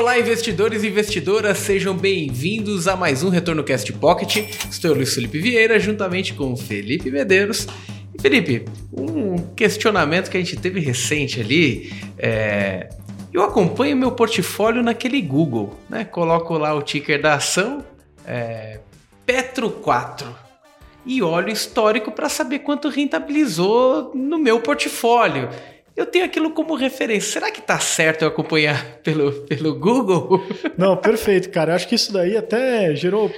Olá, investidores e investidoras, sejam bem-vindos a mais um Retorno Cast Pocket. Estou Luiz Felipe Vieira, juntamente com Felipe Medeiros. E Felipe, um questionamento que a gente teve recente ali é. Eu acompanho meu portfólio naquele Google, né? Coloco lá o ticker da ação, é, Petro 4 e olho o histórico para saber quanto rentabilizou no meu portfólio eu tenho aquilo como referência. Será que tá certo eu acompanhar pelo, pelo Google? Não, perfeito, cara. Eu acho que isso daí até gerou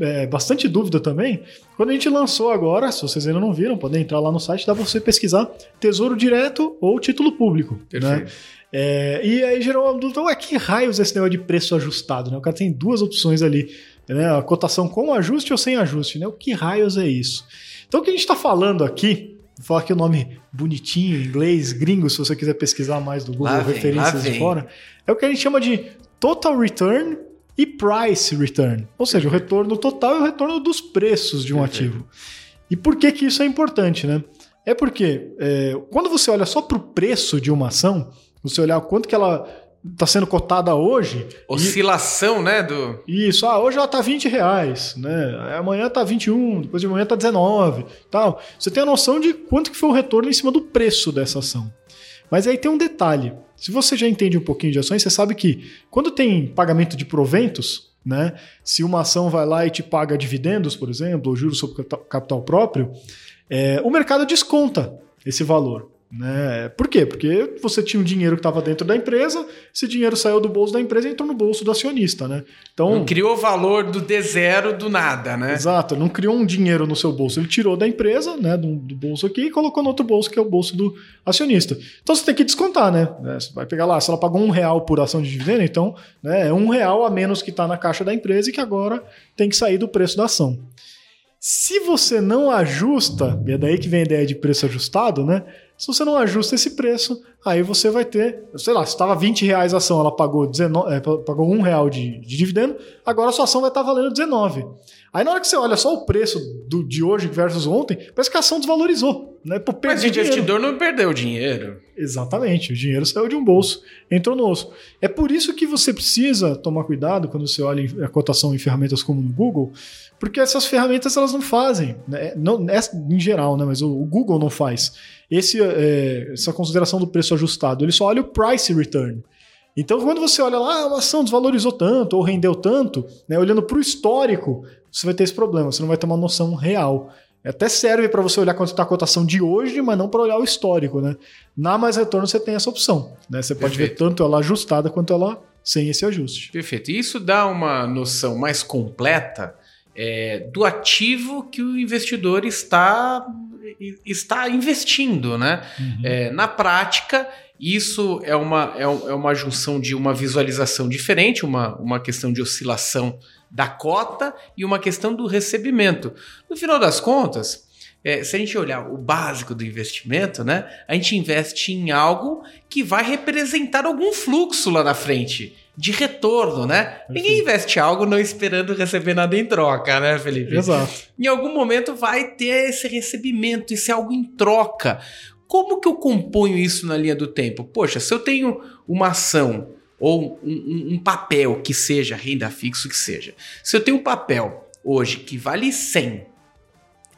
é, bastante dúvida também. Quando a gente lançou agora, se vocês ainda não viram, podem entrar lá no site, dá pra você pesquisar Tesouro Direto ou Título Público. Né? Perfeito. Né? É, e aí gerou uma dúvida, ué, que raios esse negócio de preço ajustado? Né? O cara tem duas opções ali, né? a cotação com ajuste ou sem ajuste. Né? O que raios é isso? Então o que a gente está falando aqui Vou falar aqui o nome bonitinho, em inglês, gringo, se você quiser pesquisar mais do Google, lá referências de fora. É o que a gente chama de Total Return e Price Return. Ou seja, o retorno total e o retorno dos preços de um Perfeito. ativo. E por que, que isso é importante, né? É porque é, quando você olha só para o preço de uma ação, você olhar quanto que ela está sendo cotada hoje. Oscilação, e... né? Do... Isso, ah, hoje ela está 20 reais, né? Amanhã está 21, depois de amanhã está 19 tal. Você tem a noção de quanto que foi o retorno em cima do preço dessa ação. Mas aí tem um detalhe. Se você já entende um pouquinho de ações, você sabe que quando tem pagamento de proventos, né? Se uma ação vai lá e te paga dividendos, por exemplo, ou juros sobre capital próprio, é, o mercado desconta esse valor. Né? Por quê? Porque você tinha um dinheiro que estava dentro da empresa, esse dinheiro saiu do bolso da empresa e entrou no bolso do acionista. Né? Então, não criou valor do D0 do nada, né? Exato, não criou um dinheiro no seu bolso. Ele tirou da empresa, né, do, do, bolso aqui, e colocou no outro bolso, que é o bolso do acionista. Então você tem que descontar, né? É, você vai pegar lá, se ela pagou um real por ação de dividendo, então né, é um real a menos que está na caixa da empresa e que agora tem que sair do preço da ação. Se você não ajusta, e é daí que vem a ideia de preço ajustado, né? Se você não ajusta esse preço, aí você vai ter, sei lá, se estava 20 reais a ação, ela pagou, 19, é, pagou 1 real de, de, dividendo, agora a sua ação vai estar valendo 19. Aí na hora que você olha só o preço do, de hoje versus ontem, parece que a ação desvalorizou. Né? Pô, Mas o investidor não perdeu dinheiro. Exatamente, o dinheiro saiu de um bolso, entrou no osso. É por isso que você precisa tomar cuidado quando você olha a cotação em ferramentas como no Google, porque essas ferramentas elas não fazem, né? não, em geral, né? mas o, o Google não faz esse, é, essa consideração do preço ajustado. Ele só olha o price return. Então, quando você olha lá, a ação desvalorizou tanto ou rendeu tanto, né, olhando para o histórico, você vai ter esse problema, você não vai ter uma noção real. Até serve para você olhar quanto está a cotação de hoje, mas não para olhar o histórico. Né? Na mais retorno você tem essa opção. Né? Você pode Perfeito. ver tanto ela ajustada quanto ela sem esse ajuste. Perfeito. E isso dá uma noção mais completa é, do ativo que o investidor está, está investindo. Né? Uhum. É, na prática, isso é uma, é, é, uma junção de uma visualização diferente, uma, uma questão de oscilação da cota e uma questão do recebimento. No final das contas, é, se a gente olhar o básico do investimento, né, a gente investe em algo que vai representar algum fluxo lá na frente de retorno, né? Ninguém investe algo não esperando receber nada em troca, né, Felipe? Exato. Em algum momento vai ter esse recebimento, esse algo em troca. Como que eu componho isso na linha do tempo? Poxa, se eu tenho uma ação ou um, um, papel que seja renda fixo que seja, se eu tenho um papel hoje que vale 100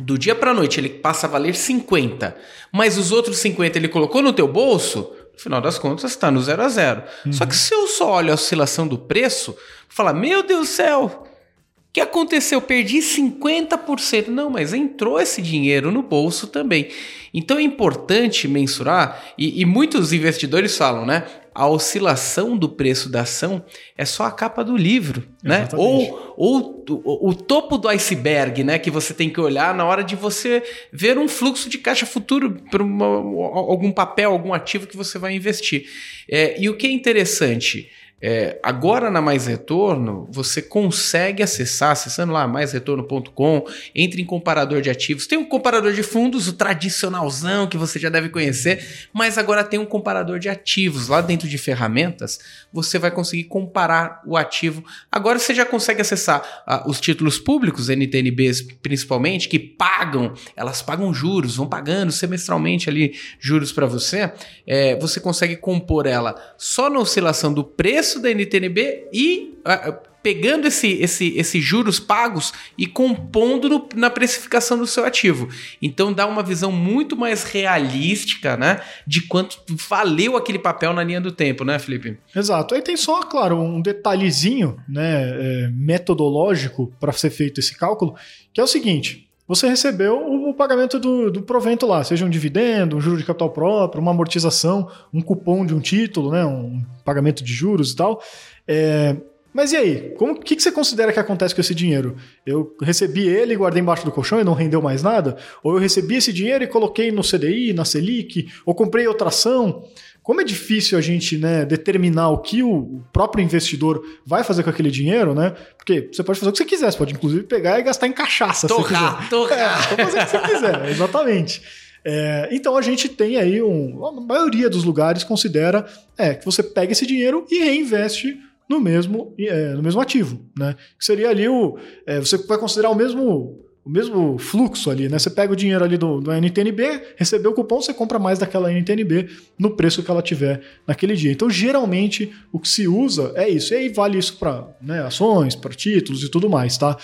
do dia para noite ele passa a valer 50, mas os outros 50 ele colocou no teu bolso, no final das contas, está no zero a zero. Uhum. Só que se eu só olho a oscilação do preço, falar, meu Deus do céu, o que aconteceu? Perdi 50%. Não, mas entrou esse dinheiro no bolso também. Então é importante mensurar, e, e muitos investidores falam, né? A oscilação do preço da ação é só a capa do livro, né? Ou, ou o, o, topo do iceberg, né? Que você tem que olhar na hora de você ver um fluxo de caixa futuro para algum papel, algum ativo que você vai investir. É, e o que é interessante é, agora na Mais Retorno, você consegue acessar, acessando lá maisretorno.com, entre em comparador de ativos. Tem um comparador de fundos, o tradicionalzão que você já deve conhecer, mas agora tem um comparador de ativos. Lá dentro de ferramentas, você vai conseguir comparar o ativo. Agora você já consegue acessar uh, os títulos públicos, NTNBs principalmente, que pagam, elas pagam juros, vão pagando semestralmente ali juros para você. É, você consegue compor ela só na oscilação do preço preço da NTNB e uh, pegando esse, esse, esses juros pagos e compondo no, na precificação do seu ativo. Então dá uma visão muito mais realística, né, de quanto valeu aquele papel na linha do tempo, né, Felipe? Exato. Aí tem só, claro, um detalhezinho, né, é, metodológico para ser feito esse cálculo, que é o seguinte: você recebeu o, pagamento do, do, provento lá, seja um dividendo, um juro de capital próprio, uma amortização, um cupom de um título, né, um pagamento de juros e tal. É, mas e aí? O que, que você considera que acontece com esse dinheiro? Eu recebi ele guardei embaixo do colchão e não rendeu mais nada? Ou eu recebi esse dinheiro e coloquei no CDI, na Selic? Ou comprei outra ação? Como é difícil a gente né, determinar o que o próprio investidor vai fazer com aquele dinheiro, né? Porque você pode fazer o que você quiser, você pode inclusive pegar e gastar em cachaça. Torrar, se torrar. É, fazer o que você quiser, exatamente. É, então a gente tem aí um. A maioria dos lugares considera é, que você pega esse dinheiro e reinveste no mesmo, é, no mesmo ativo, né? Que seria ali o. É, você vai considerar o mesmo, o mesmo fluxo ali, né? Você pega o dinheiro ali do, do NTNB, recebeu o cupom, você compra mais daquela NTNB no preço que ela tiver naquele dia. Então, geralmente, o que se usa é isso. E aí vale isso para né, ações, para títulos e tudo mais, tá?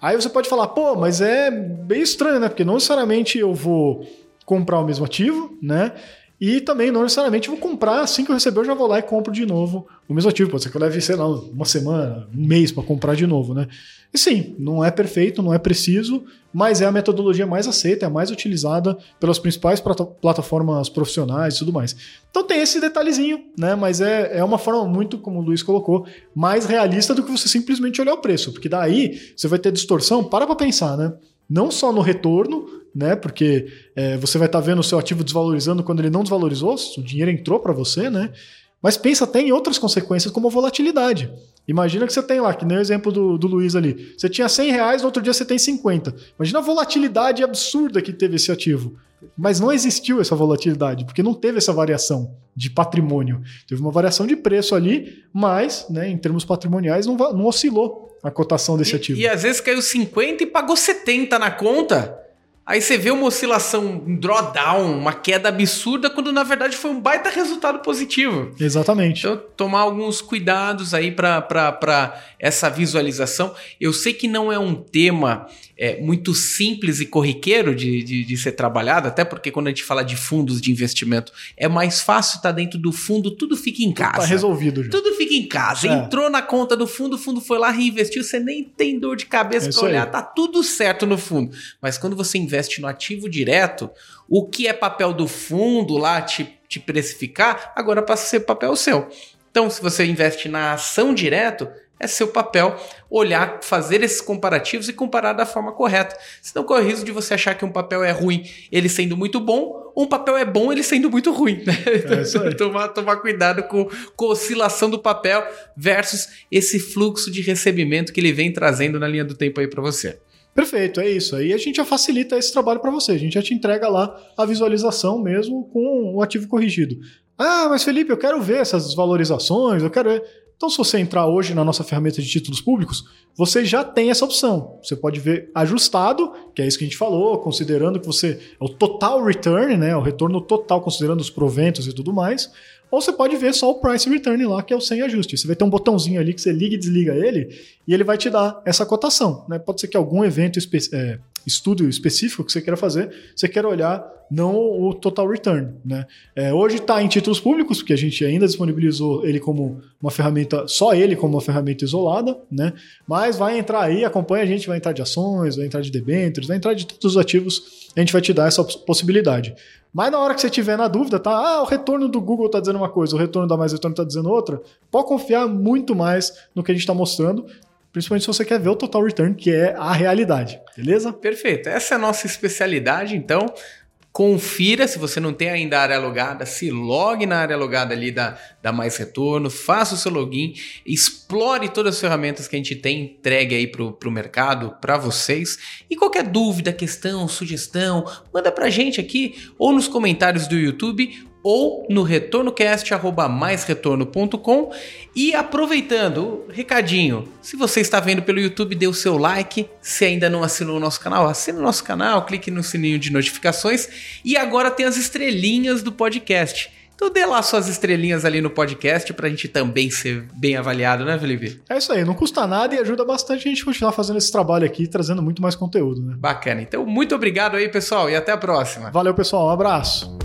Aí você pode falar, pô, mas é bem estranho, né? Porque não necessariamente eu vou comprar o mesmo ativo, né? E também não necessariamente vou comprar assim que eu receber, eu já vou lá e compro de novo o mesmo ativo. Pode ser que eu leve, sei lá, uma semana, um mês para comprar de novo, né? E sim, não é perfeito, não é preciso, mas é a metodologia mais aceita, é a mais utilizada pelas principais plataformas profissionais e tudo mais. Então tem esse detalhezinho, né? Mas é, é uma forma muito, como o Luiz colocou, mais realista do que você simplesmente olhar o preço, porque daí você vai ter distorção. Para para pensar, né? Não só no retorno, né? Porque é, você vai estar tá vendo o seu ativo desvalorizando quando ele não desvalorizou, o dinheiro entrou para você, né? Mas pensa até em outras consequências, como a volatilidade. Imagina que você tem lá, que nem o exemplo do, do Luiz ali. Você tinha 100 reais, no outro dia você tem 50. Imagina a volatilidade absurda que teve esse ativo. Mas não existiu essa volatilidade, porque não teve essa variação de patrimônio. Teve uma variação de preço ali, mas, né, em termos patrimoniais, não, não oscilou a cotação desse e, ativo. E às vezes caiu 50 e pagou 70 na conta. Aí você vê uma oscilação, um drawdown, uma queda absurda, quando na verdade foi um baita resultado positivo. Exatamente. Então, tomar alguns cuidados aí para essa visualização. Eu sei que não é um tema é, muito simples e corriqueiro de, de, de, ser trabalhado, até porque quando a gente fala de fundos de investimento, é mais fácil estar tá dentro do fundo, tudo fica em casa. Tá resolvido já. Tudo fica em casa. É. Entrou na conta do fundo, o fundo foi lá, reinvestiu, você nem tem dor de cabeça é para olhar, aí. tá tudo certo no fundo. Mas quando você investe no ativo direto, o que é papel do fundo lá te, te precificar, agora passa a ser papel seu. Então, se você investe na ação direto, é seu papel olhar, fazer esses comparativos e comparar da forma correta. Senão corre o risco de você achar que um papel é ruim ele sendo muito bom, ou um papel é bom ele sendo muito ruim. Né? É tomar, tomar cuidado com, com a oscilação do papel versus esse fluxo de recebimento que ele vem trazendo na linha do tempo aí para você. Perfeito, é isso. Aí a gente já facilita esse trabalho para você. A gente já te entrega lá a visualização mesmo com o ativo corrigido. Ah, mas Felipe, eu quero ver essas valorizações, eu quero ver. Então, se você entrar hoje na nossa ferramenta de títulos públicos, você já tem essa opção. Você pode ver ajustado, que é isso que a gente falou, considerando que você é o total return, né, o retorno total considerando os proventos e tudo mais. Ou você pode ver só o price return lá, que é o sem ajuste. Você vai ter um botãozinho ali que você liga e desliga ele, e ele vai te dar essa cotação. Né? Pode ser que algum evento é, estudo específico que você queira fazer, você quer olhar não o total return. Né? É, hoje está em títulos públicos, porque a gente ainda disponibilizou ele como uma ferramenta, só ele como uma ferramenta isolada, né? mas vai entrar aí, acompanha a gente, vai entrar de ações, vai entrar de debêntures, vai entrar de todos os ativos, a gente vai te dar essa possibilidade. Mas na hora que você tiver na dúvida, tá? Ah, o retorno do Google está dizendo uma coisa, o retorno da Mais Retorno está dizendo outra. Pode confiar muito mais no que a gente está mostrando. Principalmente se você quer ver o total return, que é a realidade, beleza? Perfeito. Essa é a nossa especialidade, então. Confira se você não tem ainda a área logada, se logue na área logada ali da, da Mais Retorno, faça o seu login, explore todas as ferramentas que a gente tem entregue aí para o mercado, para vocês. E qualquer dúvida, questão, sugestão, manda para a gente aqui ou nos comentários do YouTube ou no retornocast@maisretorno.com e aproveitando, recadinho, se você está vendo pelo YouTube, dê o seu like, se ainda não assinou o nosso canal, assine o nosso canal, clique no sininho de notificações e agora tem as estrelinhas do podcast. Então dê lá suas estrelinhas ali no podcast pra gente também ser bem avaliado, né, Felipe? É isso aí, não custa nada e ajuda bastante a gente continuar fazendo esse trabalho aqui, trazendo muito mais conteúdo, né? Bacana. Então, muito obrigado aí, pessoal, e até a próxima. Valeu, pessoal. Um abraço.